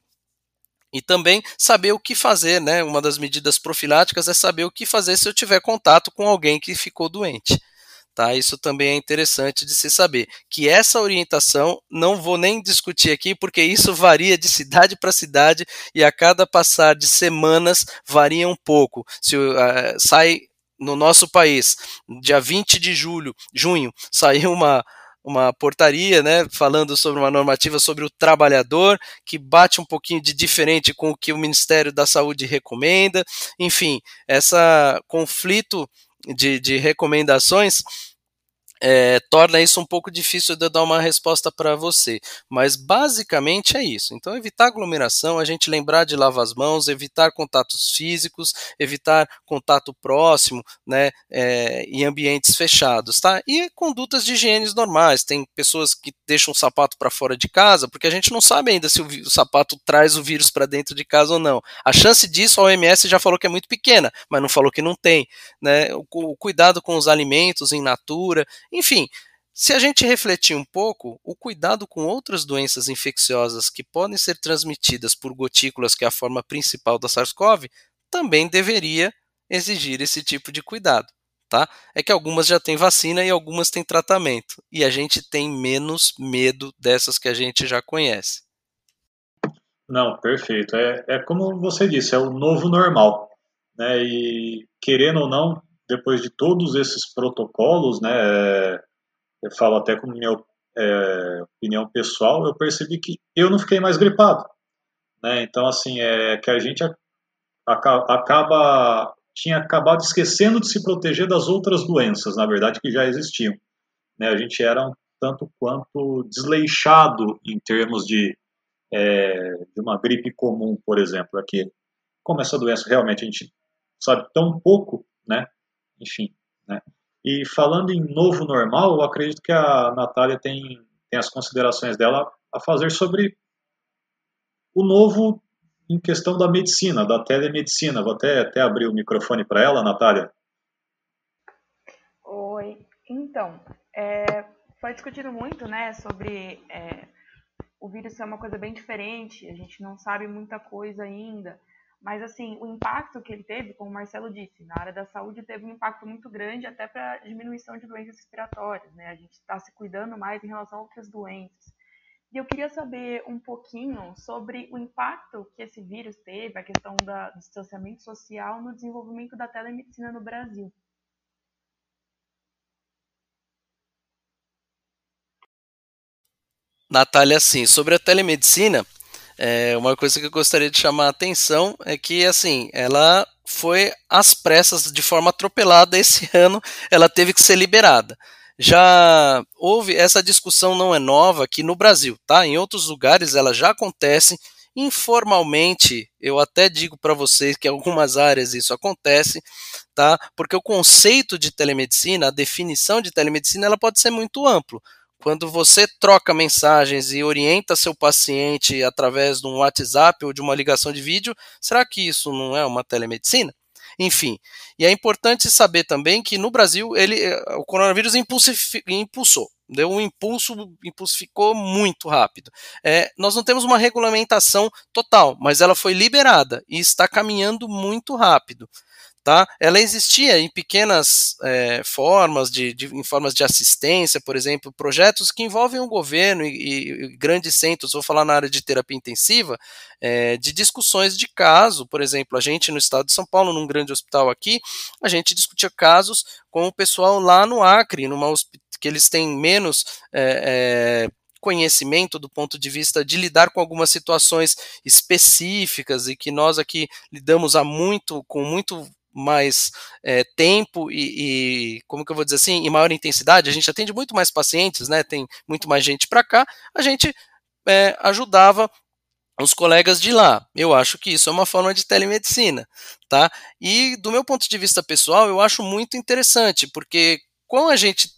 e também saber o que fazer, né? Uma das medidas profiláticas é saber o que fazer se eu tiver contato com alguém que ficou doente. Tá? Isso também é interessante de se saber. Que essa orientação não vou nem discutir aqui, porque isso varia de cidade para cidade e a cada passar de semanas varia um pouco. Se uh, sai no nosso país, dia 20 de julho, junho, saiu uma uma portaria, né, falando sobre uma normativa sobre o trabalhador, que bate um pouquinho de diferente com o que o Ministério da Saúde recomenda. Enfim, esse conflito de, de recomendações é, torna isso um pouco difícil de eu dar uma resposta para você. Mas basicamente é isso. Então, evitar aglomeração, a gente lembrar de lavar as mãos, evitar contatos físicos, evitar contato próximo, né, é, em ambientes fechados, tá? E condutas de higiene normais. Tem pessoas que deixam o sapato para fora de casa, porque a gente não sabe ainda se o, o sapato traz o vírus para dentro de casa ou não. A chance disso, a OMS já falou que é muito pequena, mas não falou que não tem, né? O, o cuidado com os alimentos em natura enfim, Se a gente refletir um pouco, o cuidado com outras doenças infecciosas que podem ser transmitidas por gotículas, que é a forma principal da SARS-CoV, também deveria exigir esse tipo de cuidado. Tá? É que algumas já têm vacina e algumas têm tratamento. E a gente tem menos medo dessas que a gente já conhece. Não, perfeito. É, é como você disse, é o novo normal. Né? E querendo ou não, depois de todos esses protocolos, né, é, eu falo até com minha é, opinião pessoal, eu percebi que eu não fiquei mais gripado. Né? Então, assim, é que a gente acaba tinha acabado esquecendo de se proteger das outras doenças, na verdade, que já existiam. Né? A gente era um tanto quanto desleixado em termos de, é, de uma gripe comum, por exemplo. Aqui, como essa doença realmente a gente sabe tão pouco, né? Enfim, né? E falando em novo normal, eu acredito que a Natália tem, tem as considerações dela a fazer sobre o novo em questão da medicina, da telemedicina. Vou até, até abrir o microfone para ela, Natália. Oi. Então, é, foi discutido muito né, sobre é, o vírus ser uma coisa bem diferente, a gente não sabe muita coisa ainda. Mas, assim, o impacto que ele teve, como o Marcelo disse, na área da saúde teve um impacto muito grande até para diminuição de doenças respiratórias, né? A gente está se cuidando mais em relação a outras doenças. E eu queria saber um pouquinho sobre o impacto que esse vírus teve, a questão da, do distanciamento social no desenvolvimento da telemedicina no Brasil. Natália, sim, sobre a telemedicina, é, uma coisa que eu gostaria de chamar a atenção é que, assim, ela foi às pressas, de forma atropelada, esse <laughs> ano ela teve que ser liberada. Já houve, essa discussão não é nova aqui no Brasil, tá? Em outros lugares ela já acontece, informalmente, eu até digo para vocês que em algumas áreas isso acontece, tá? Porque o conceito de telemedicina, a definição de telemedicina, ela pode ser muito amplo. Quando você troca mensagens e orienta seu paciente através de um WhatsApp ou de uma ligação de vídeo, será que isso não é uma telemedicina? Enfim, e é importante saber também que no Brasil ele, o coronavírus impulsou, deu um impulso, impulsificou muito rápido. É, nós não temos uma regulamentação total, mas ela foi liberada e está caminhando muito rápido tá? Ela existia em pequenas é, formas, de, de, em formas de assistência, por exemplo, projetos que envolvem o governo e, e grandes centros, vou falar na área de terapia intensiva, é, de discussões de caso, por exemplo, a gente no estado de São Paulo, num grande hospital aqui, a gente discutia casos com o pessoal lá no Acre, numa que eles têm menos é, conhecimento do ponto de vista de lidar com algumas situações específicas e que nós aqui lidamos há muito com muito mais é, tempo e, e, como que eu vou dizer assim, em maior intensidade, a gente atende muito mais pacientes, né? Tem muito mais gente para cá, a gente é, ajudava os colegas de lá. Eu acho que isso é uma forma de telemedicina, tá? E do meu ponto de vista pessoal, eu acho muito interessante, porque com a gente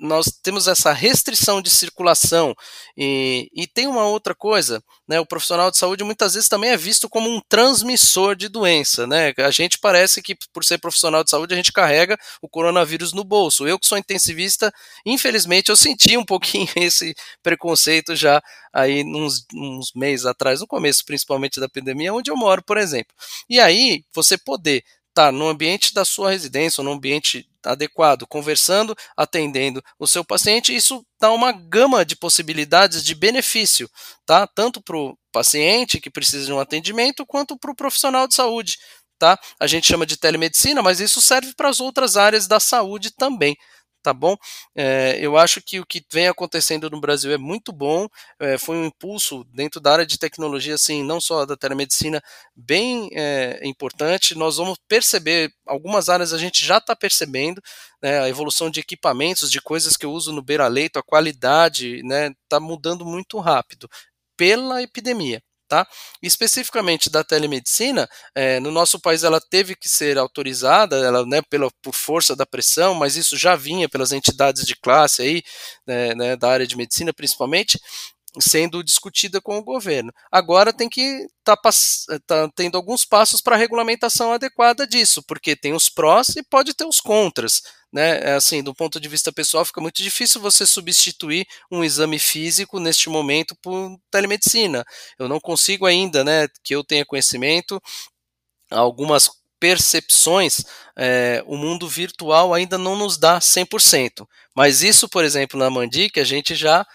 nós temos essa restrição de circulação e, e, tem uma outra coisa, né? O profissional de saúde muitas vezes também é visto como um transmissor de doença, né? A gente parece que por ser profissional de saúde a gente carrega o coronavírus no bolso. Eu que sou intensivista, infelizmente eu senti um pouquinho <laughs> esse preconceito já aí uns, uns meses atrás, no começo principalmente da pandemia, onde eu moro, por exemplo. E aí você poder estar no ambiente da sua residência, ou no ambiente adequado, conversando, atendendo o seu paciente, isso dá uma gama de possibilidades de benefício, tá? Tanto para o paciente que precisa de um atendimento, quanto para o profissional de saúde, tá? A gente chama de telemedicina, mas isso serve para as outras áreas da saúde também tá bom? É, eu acho que o que vem acontecendo no Brasil é muito bom, é, foi um impulso dentro da área de tecnologia, assim, não só da telemedicina, bem é, importante. Nós vamos perceber, algumas áreas a gente já está percebendo, né, a evolução de equipamentos, de coisas que eu uso no beira-leito, a qualidade, está né, tá mudando muito rápido pela epidemia tá? Especificamente da telemedicina, é, no nosso país ela teve que ser autorizada, ela, né, pela, por força da pressão, mas isso já vinha pelas entidades de classe aí, né, né, da área de medicina principalmente, sendo discutida com o governo. Agora tem que estar tá, tá tendo alguns passos para a regulamentação adequada disso, porque tem os prós e pode ter os contras. Né? É assim, do ponto de vista pessoal, fica muito difícil você substituir um exame físico neste momento por telemedicina. Eu não consigo ainda, né, que eu tenha conhecimento, algumas percepções, é, o mundo virtual ainda não nos dá 100%. Mas isso, por exemplo, na Mandic, a gente já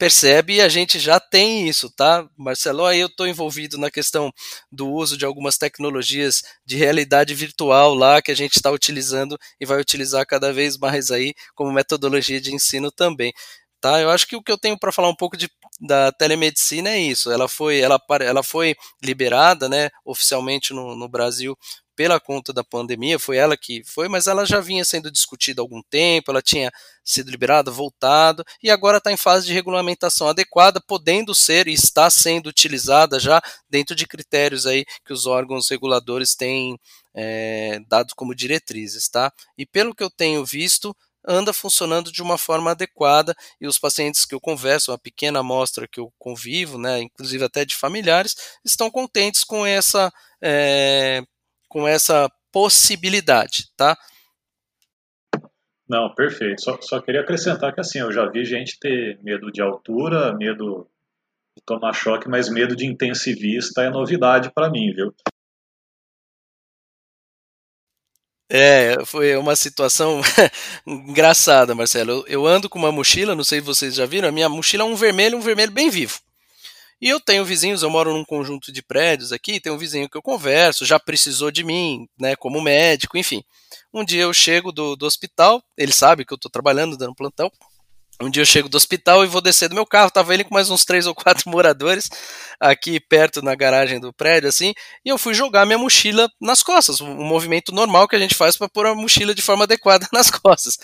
percebe e a gente já tem isso, tá? Marcelo, aí eu estou envolvido na questão do uso de algumas tecnologias de realidade virtual lá que a gente está utilizando e vai utilizar cada vez mais aí como metodologia de ensino também. Tá? Eu acho que o que eu tenho para falar um pouco de, da telemedicina é isso. Ela foi, ela, ela foi liberada, né, oficialmente no, no Brasil pela conta da pandemia, foi ela que foi, mas ela já vinha sendo discutida há algum tempo, ela tinha sido liberada, voltado, e agora está em fase de regulamentação adequada, podendo ser e está sendo utilizada já dentro de critérios aí que os órgãos reguladores têm é, dado como diretrizes, tá? E pelo que eu tenho visto, anda funcionando de uma forma adequada e os pacientes que eu converso, uma pequena amostra que eu convivo, né, inclusive até de familiares, estão contentes com essa é, com essa possibilidade, tá? Não, perfeito. Só, só queria acrescentar que assim, eu já vi gente ter medo de altura, medo de tomar choque, mas medo de intensivista é novidade para mim, viu? É, foi uma situação <laughs> engraçada, Marcelo. Eu, eu, ando com uma mochila, não sei se vocês já viram, a minha mochila é um vermelho, um vermelho bem vivo. E eu tenho vizinhos, eu moro num conjunto de prédios aqui, tem um vizinho que eu converso, já precisou de mim, né, como médico, enfim. Um dia eu chego do, do hospital, ele sabe que eu estou trabalhando, dando plantão. Um dia eu chego do hospital e vou descer do meu carro, tava ele com mais uns três ou quatro <laughs> moradores aqui perto na garagem do prédio, assim, e eu fui jogar minha mochila nas costas, um movimento normal que a gente faz para pôr a mochila de forma adequada <laughs> nas costas.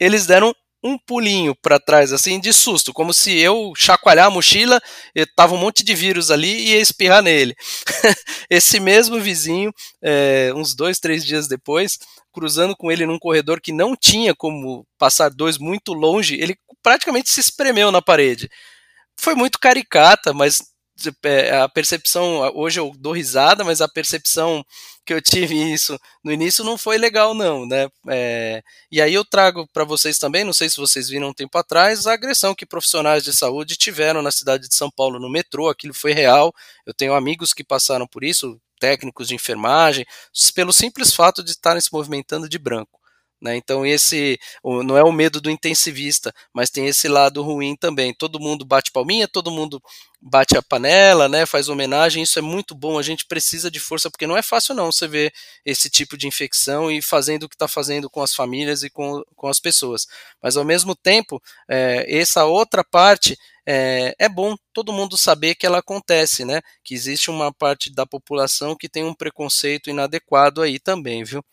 Eles deram um pulinho para trás, assim, de susto, como se eu chacoalhar a mochila, tava um monte de vírus ali e ia espirrar nele. <laughs> Esse mesmo vizinho, é, uns dois, três dias depois, cruzando com ele num corredor que não tinha como passar dois muito longe, ele praticamente se espremeu na parede. Foi muito caricata, mas a percepção, hoje eu dou risada, mas a percepção que eu tive <laughs> isso no início não foi legal não, né? É, e aí eu trago para vocês também, não sei se vocês viram um tempo atrás, a agressão que profissionais de saúde tiveram na cidade de São Paulo no metrô, aquilo foi real. Eu tenho amigos que passaram por isso, técnicos de enfermagem, pelo simples fato de estarem se movimentando de branco. Né? Então esse não é o medo do intensivista, mas tem esse lado ruim também. Todo mundo bate palminha, todo mundo bate a panela, né? Faz homenagem. Isso é muito bom. A gente precisa de força porque não é fácil não você ver esse tipo de infecção e fazendo o que está fazendo com as famílias e com, com as pessoas. Mas ao mesmo tempo, é, essa outra parte é, é, bom todo mundo saber que ela acontece, né? Que existe uma parte da população que tem um preconceito inadequado aí também, viu?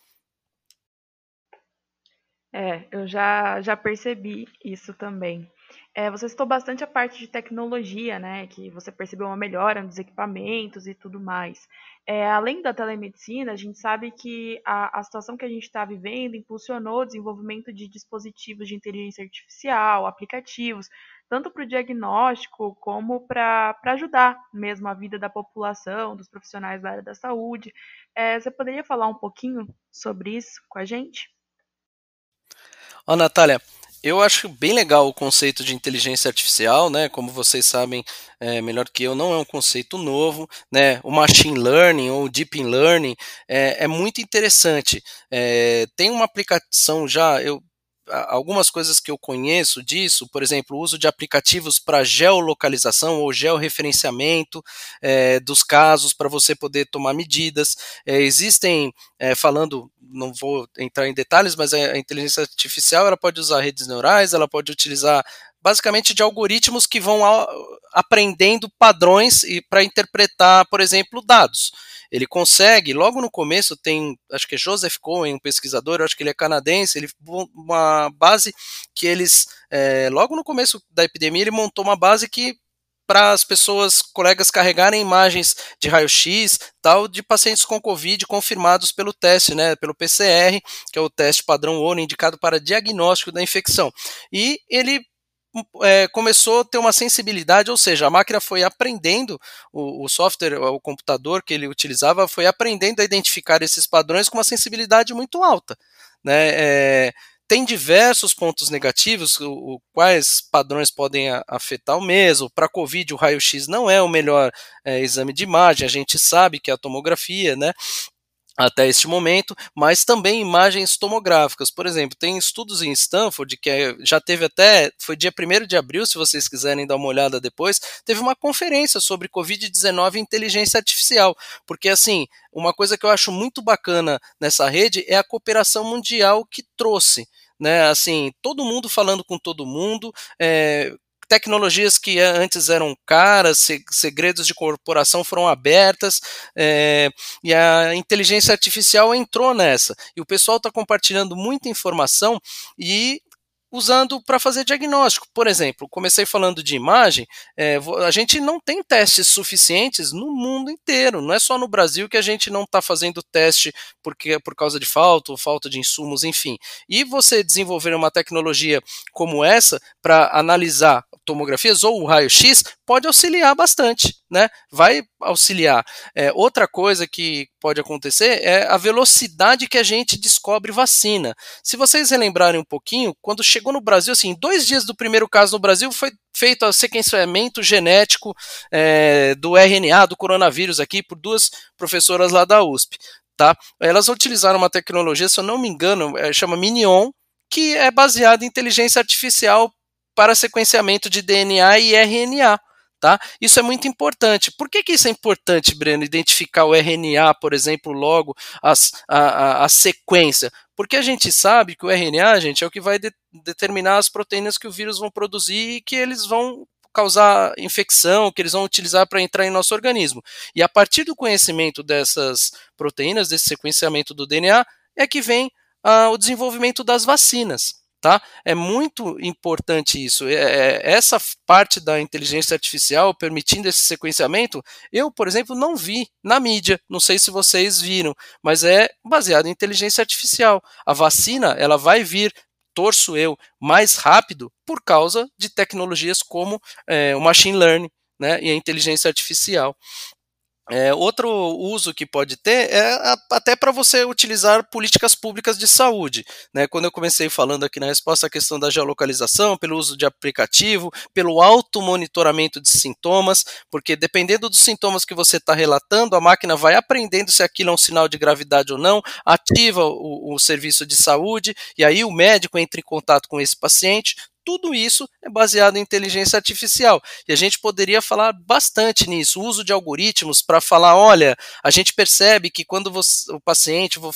É, eu já, já percebi isso também. É, você citou bastante a parte de tecnologia, né? Que você percebeu uma melhora nos equipamentos e tudo mais. É, além da telemedicina, a gente sabe que a, a situação que a gente está vivendo impulsionou o desenvolvimento de dispositivos de inteligência artificial, aplicativos, tanto para o diagnóstico como para ajudar mesmo a vida da população, dos profissionais da área da saúde. É, você poderia falar um pouquinho sobre isso com a gente? Ó, Natália, eu acho bem legal o conceito de inteligência artificial, né? Como vocês sabem é, melhor que eu, não é um conceito novo, né? O machine learning ou deep learning é, é muito interessante. É, tem uma aplicação já, eu algumas coisas que eu conheço disso, por exemplo, o uso de aplicativos para geolocalização ou georreferenciamento é, dos casos para você poder tomar medidas. É, existem, é, falando, não vou entrar em detalhes, mas a inteligência artificial ela pode usar redes neurais, ela pode utilizar basicamente de algoritmos que vão aprendendo padrões e para interpretar, por exemplo, dados. Ele consegue, logo no começo tem, acho que é Joseph Cohen, um pesquisador, acho que ele é canadense, ele uma base que eles, é, logo no começo da epidemia, ele montou uma base que para as pessoas, colegas carregarem imagens de raio-x, tal, de pacientes com Covid confirmados pelo teste, né, pelo PCR, que é o teste padrão ONU indicado para diagnóstico da infecção. E ele é, começou a ter uma sensibilidade, ou seja, a máquina foi aprendendo, o, o, software, o computador que ele utilizava foi aprendendo a identificar esses padrões com uma sensibilidade muito alta. né? É, tem diversos pontos negativos, o, o quais padrões podem a, afetar o mesmo. Para Covid, o raio-x não é o melhor é, exame de imagem, a gente sabe que é a tomografia, né? Até este momento, mas também imagens tomográficas. Por exemplo, tem estudos em Stanford que é, já teve até, foi dia 1 de abril, se vocês quiserem dar uma olhada depois, teve uma conferência sobre Covid-19 e inteligência artificial, porque assim, uma coisa que eu acho muito bacana nessa rede é a cooperação mundial que trouxe. Né, assim, todo mundo falando com todo mundo, é, tecnologias que antes eram caras, segredos de corporação foram abertas, é, e a inteligência artificial entrou nessa. E o pessoal está compartilhando muita informação e usando para fazer diagnóstico. Por exemplo, comecei falando de imagem, é, a gente não tem testes suficientes no mundo inteiro. Não é só no Brasil que a gente não está fazendo teste porque por causa de falta ou falta de insumos, enfim. E você desenvolver uma tecnologia como essa para analisar tomografias ou o raio-x pode auxiliar bastante, né? Vai auxiliar. É, outra coisa que pode acontecer é a velocidade que a gente descobre vacina. Se vocês relembrarem um pouquinho, quando chegou no Brasil, assim, dois dias do primeiro caso no Brasil foi feito o sequenciamento genético é, do RNA do coronavírus aqui por duas professoras lá da USP. Tá? Elas utilizaram uma tecnologia, se eu não me engano, é, chama Minion, que é baseada em inteligência artificial para sequenciamento de DNA e RNA. Tá? Isso é muito importante. Por que, que isso é importante, Breno, identificar o RNA, por exemplo, logo as, a, a, a, sequência? Porque a gente sabe que o RNA, gente, é o que vai de, determinar as proteínas que o vírus vão produzir e que eles vão causar infecção, que eles vão utilizar para entrar em nosso organismo. E a partir do conhecimento dessas proteínas, desse sequenciamento do DNA, é que vem ah, o desenvolvimento das vacinas. Tá? É muito importante isso. É, é, essa parte da inteligência artificial permitindo esse sequenciamento, eu, por exemplo, não vi na mídia. Não sei se vocês viram, mas é baseado em inteligência artificial. A vacina ela vai vir torço eu mais rápido por causa de tecnologias como é, o machine learning né, e a inteligência artificial. É, outro uso que pode ter é até para você utilizar políticas públicas de saúde. Né? Quando eu comecei falando aqui na resposta à questão da geolocalização, pelo uso de aplicativo, pelo auto-monitoramento de sintomas, porque dependendo dos sintomas que você está relatando, a máquina vai aprendendo se aquilo é um sinal de gravidade ou não, ativa o, o serviço de saúde, e aí o médico entra em contato com esse paciente, tudo isso é baseado em inteligência artificial. E a gente poderia falar bastante nisso, o uso de algoritmos para falar, olha, a gente percebe que quando você, o paciente, vou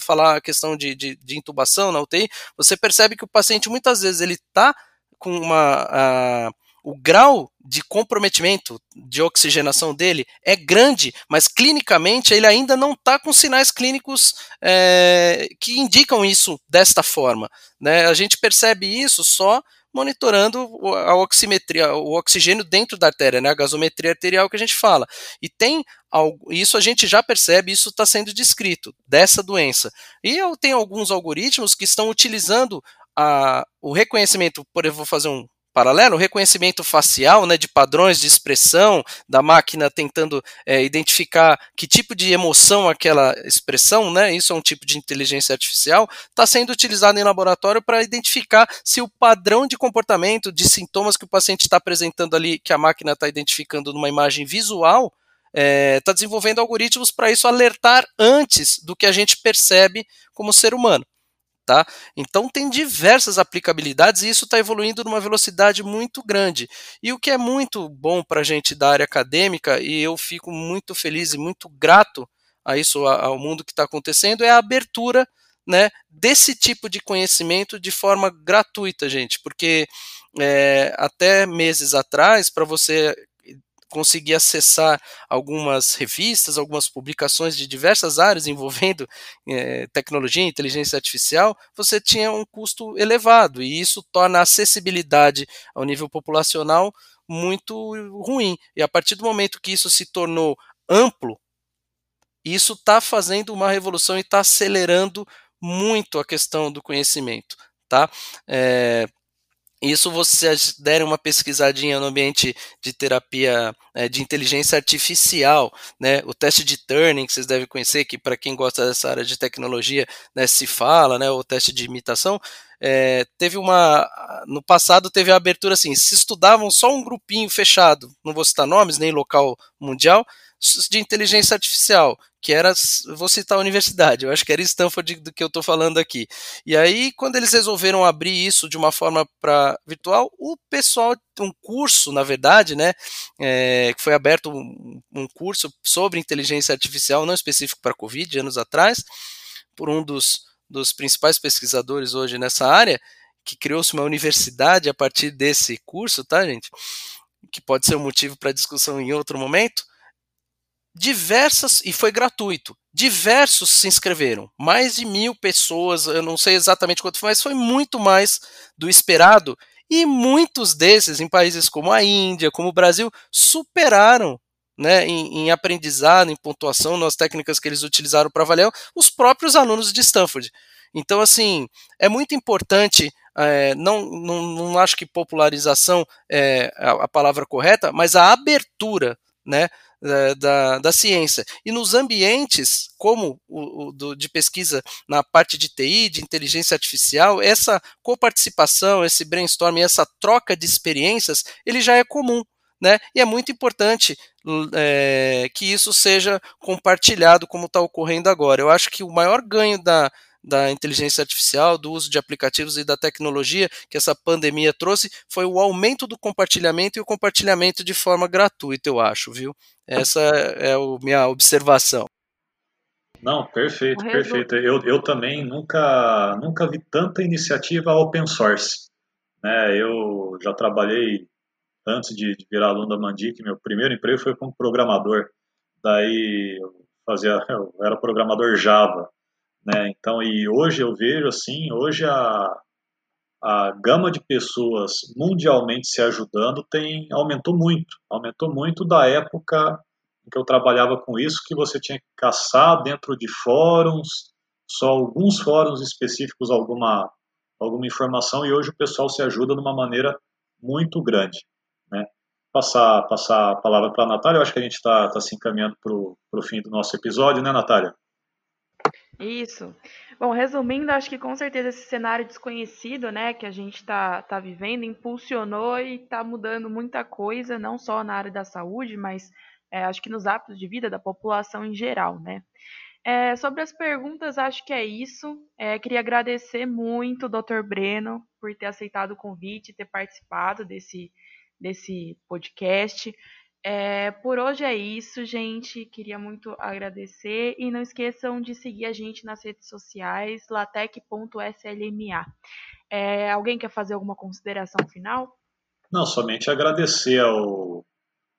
falar a questão de, de, de, intubação na UTI, você percebe que o paciente muitas vezes ele está com uma... o grau de comprometimento de oxigenação dele é grande, mas clinicamente ele ainda não está com sinais clínicos é, que indicam isso desta forma. Né? A gente percebe isso só monitorando a oximetria, o oxigênio dentro da artéria, né? a gasometria arterial que a gente fala. E tem algo, isso a gente já percebe, isso está sendo descrito dessa doença. E eu tenho alguns algoritmos que estão utilizando a, o reconhecimento, por exemplo, vou fazer um paralelo, o reconhecimento facial, né, de padrões de expressão da máquina tentando é, identificar que tipo de emoção aquela expressão, né, isso é um tipo de inteligência artificial, está sendo utilizado em laboratório para identificar se o padrão de comportamento, de sintomas que o paciente está apresentando ali, que a máquina está identificando numa imagem visual, está é, tá desenvolvendo algoritmos para isso alertar antes do que a gente percebe como ser humano. Tá? Então tem diversas aplicabilidades e isso está evoluindo numa velocidade muito grande. E o que é muito bom para a gente da área acadêmica, e eu fico muito feliz e muito grato a isso, ao mundo que está acontecendo, é a abertura né, desse tipo de conhecimento de forma gratuita, gente. Porque é, até meses atrás, para você conseguir acessar algumas revistas, algumas publicações de diversas áreas envolvendo é, tecnologia e inteligência artificial, você tinha um custo elevado e isso torna a acessibilidade ao nível populacional muito ruim. E a partir do momento que isso se tornou amplo, isso está fazendo uma revolução e está acelerando muito a questão do conhecimento. Tá? É, isso vocês derem uma pesquisadinha no ambiente de terapia é, de inteligência artificial, né? O teste de Turing, que vocês devem conhecer, que para quem gosta dessa área de tecnologia, né, se fala, né? O teste de imitação. É, teve uma. No passado teve a abertura assim: se estudavam só um grupinho fechado, não vou citar nomes, nem local mundial, de inteligência artificial, que era, vou citar a universidade, eu acho que era Stanford do que eu estou falando aqui. E aí, quando eles resolveram abrir isso de uma forma para virtual, o pessoal, um curso, na verdade, né, é, que foi aberto um, um, curso sobre inteligência artificial, não específico para Covid, anos atrás, por um dos, dos principais pesquisadores hoje nessa área, que criou-se uma universidade a partir desse curso, tá, gente? Que pode ser um motivo para discussão em outro momento. Diversas, e foi gratuito, diversos se inscreveram, mais de mil pessoas, eu não sei exatamente quanto foi, mas foi muito mais do esperado, e muitos desses, em países como a Índia, como o Brasil, superaram né, em, em, aprendizado, em pontuação, nas técnicas que eles utilizaram para avaliar, os próprios alunos de Stanford. Então, assim, é muito importante, é, não, não, não acho que popularização é a, a palavra correta, mas a abertura né, da, da, ciência. E nos ambientes, como o, o do, de pesquisa na parte de TI, de inteligência artificial, essa coparticipação, esse brainstorming, essa troca de experiências, ele já é comum. Né? E é muito importante é, que isso seja compartilhado como está ocorrendo agora. Eu acho que o maior ganho da, da inteligência artificial, do uso de aplicativos e da tecnologia que essa pandemia trouxe foi o aumento do compartilhamento e o compartilhamento de forma gratuita, eu acho, viu? Essa é a minha observação. Não, perfeito, perfeito. Eu, eu também nunca, nunca vi tanta iniciativa open source. Né? Eu já trabalhei antes de, de virar aluno da Mandic, meu primeiro emprego foi como programador. Daí eu fazia, <laughs> eu era programador Java. Né? Então, e hoje eu vejo assim, hoje a, a gama de pessoas mundialmente se ajudando tem aumentou muito, aumentou muito da época em que eu trabalhava com isso, que você tinha que caçar dentro de fóruns, só alguns fóruns específicos alguma alguma informação e hoje o pessoal se ajuda de uma maneira muito grande? Passar passar a palavra para a Natália, eu acho que a gente está tá se encaminhando para o fim do nosso episódio, né, Natália? Isso. Bom, resumindo, acho que com certeza esse cenário desconhecido, né, que a gente está tá vivendo, impulsionou e está mudando muita coisa, não só na área da saúde, mas é, acho que nos hábitos de vida da população em geral, né. É, sobre as perguntas, acho que é isso. É, queria agradecer muito Dr. Breno por ter aceitado o convite, ter participado desse, desse podcast. É, por hoje é isso, gente. Queria muito agradecer e não esqueçam de seguir a gente nas redes sociais, latec.slma. É, alguém quer fazer alguma consideração final? Não, somente agradecer ao,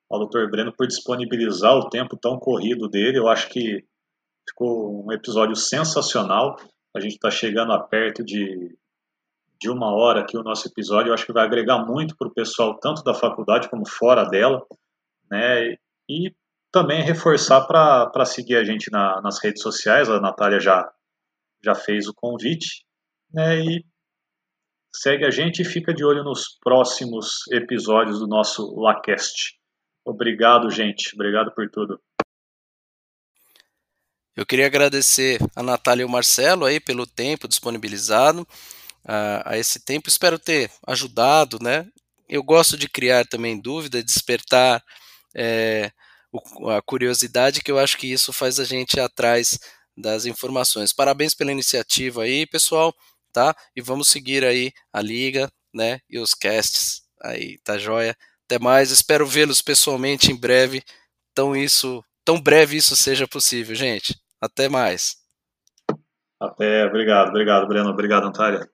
ao Dr. Breno por disponibilizar o tempo tão corrido dele. Eu acho que ficou um episódio sensacional. A gente está chegando a perto de, de uma hora aqui o nosso episódio. Eu acho que vai agregar muito para o pessoal, tanto da faculdade como fora dela né? E também reforçar para seguir a gente na, nas redes sociais, a Natália já, já fez o convite, né? E segue a gente e fica de olho nos próximos episódios do nosso LaCast. Obrigado, gente. Obrigado por tudo. Eu queria agradecer a Natália e o Marcelo aí pelo tempo disponibilizado a, a esse tempo. Espero ter ajudado, né? Eu gosto de criar também dúvida, despertar é, a curiosidade, que eu acho que isso faz a gente ir atrás das informações. Parabéns pela iniciativa aí, pessoal, tá? E vamos seguir aí a liga, né? E os casts aí, tá joia? Até mais, espero vê-los pessoalmente em breve. Tão isso, tão breve isso seja possível, gente. Até mais. Até, obrigado, obrigado, Breno, obrigado, Antália.